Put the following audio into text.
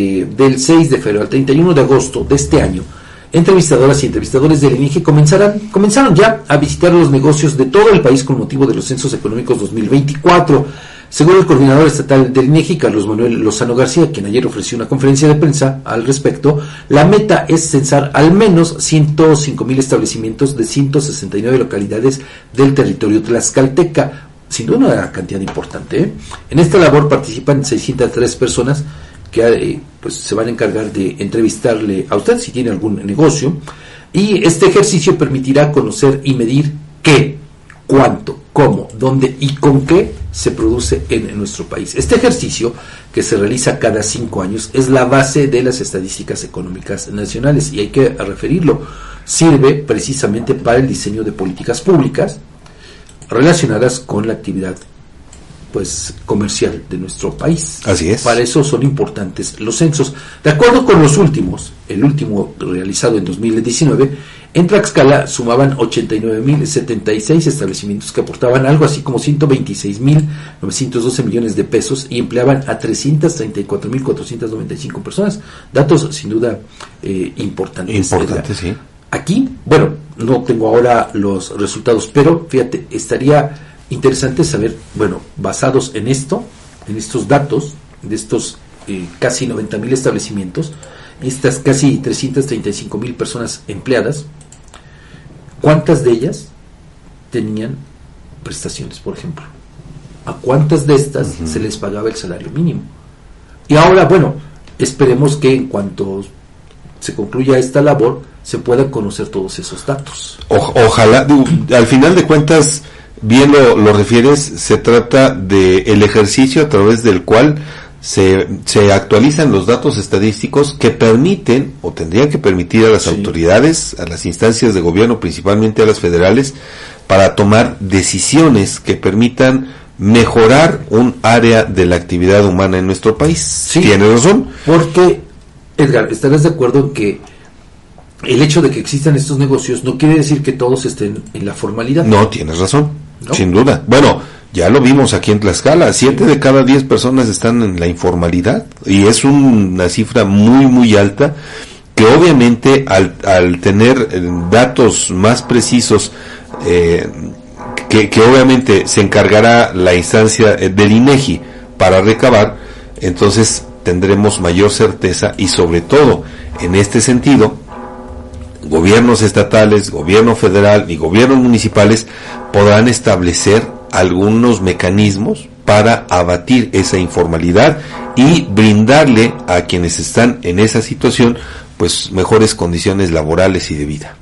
eh, del 6 de febrero al 31 de agosto de este año, entrevistadoras y entrevistadores del INEGI comenzarán, comenzaron ya a visitar los negocios de todo el país con motivo de los censos económicos 2024. Según el coordinador estatal del INEGI, Carlos Manuel Lozano García, quien ayer ofreció una conferencia de prensa al respecto, la meta es censar al menos 105 mil establecimientos de 169 localidades del territorio tlaxcalteca. Sin duda una cantidad importante. ¿eh? En esta labor participan 603 personas que eh, pues, se van a encargar de entrevistarle a usted si tiene algún negocio. Y este ejercicio permitirá conocer y medir qué, cuánto, cómo, dónde y con qué se produce en, nuestro país. Este ejercicio, que se realiza cada cinco años, es la base de las estadísticas económicas nacionales y hay que referirlo. Sirve precisamente para el diseño de políticas públicas relacionadas con la actividad pues comercial de nuestro país. Así es. Para eso son importantes los censos. De acuerdo con los últimos, el último realizado en 2019, en Tlaxcala sumaban 89.076 establecimientos que aportaban algo así como 126.912 millones de pesos y empleaban a 334.495 personas. Datos sin duda eh, importantes. Importantes, sí. Aquí, bueno, no tengo ahora los resultados, pero fíjate, estaría interesante saber, bueno, basados en esto, en estos datos, de estos eh, casi 90 mil establecimientos, estas casi 335 mil personas empleadas, ¿cuántas de ellas tenían prestaciones, por ejemplo? ¿A cuántas de estas se les pagaba el salario mínimo? Y ahora, bueno, esperemos que en cuanto se concluya esta labor, se puedan conocer todos esos datos. ojalá, al final de cuentas, bien lo, refieres, se trata de el ejercicio a través del cual se, se actualizan los datos estadísticos que permiten o tendrían que permitir a las autoridades, a las instancias de gobierno, principalmente a las federales, para tomar decisiones que permitan mejorar un área de la actividad humana en nuestro país. Sí, Tiene razón. Porque, Edgar, ¿estarás de acuerdo en que el hecho de que existan estos negocios no quiere decir que todos estén en la formalidad? No, tienes razón. Sin duda. Bueno, ya lo vimos aquí en Tlaxcala, siete de cada diez personas están en la informalidad y es una cifra muy, muy alta que obviamente al, al tener eh, datos más precisos, eh, que, que, obviamente se encargará la instancia eh, del INEGI para recabar, entonces tendremos mayor certeza y sobre todo en este sentido gobiernos estatales, gobierno federal y gobiernos municipales podrán establecer algunos mecanismos para abatir esa informalidad y brindarle a quienes están en esa situación pues mejores condiciones laborales y de vida.